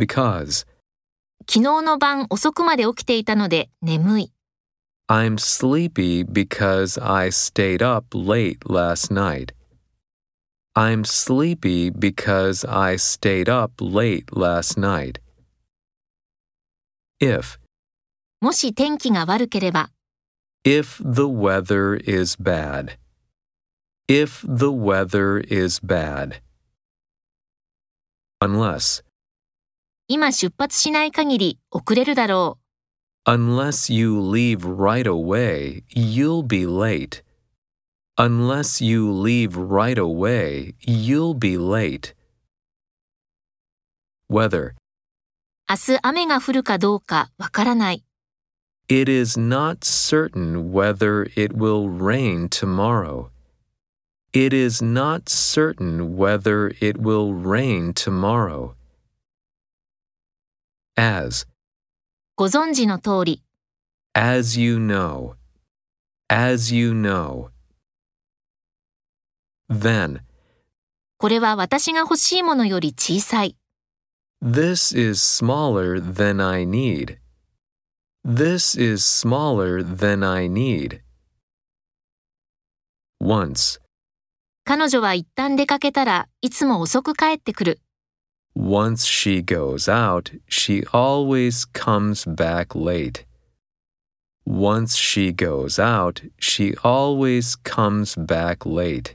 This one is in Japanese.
because. 昨日の晩遅くまで起きていたので眠い。I'm sleepy because I stayed up late last night. I'm sleepy because I stayed up late last night. If. もし天気が悪ければ、If the weather is bad. If the weather is bad. Unless. 今出発しない限り遅れるだろう。Unless you leave right away, you'll be late. Unless you leave right away, you'll be late. Weather. 明日雨が降るかどうかわからない。It is not certain whether it will rain tomorrow. It is not certain whether it will rain tomorrow. As. ご存知の通り、As you know. As you know. Then. これは私が欲しいものより小さい。This is smaller than I need. This is smaller than I need. Once. 彼女は一旦出かけたらいつも遅く帰ってくる。Once she goes out, she always comes back late. Once she goes out, she always comes back late.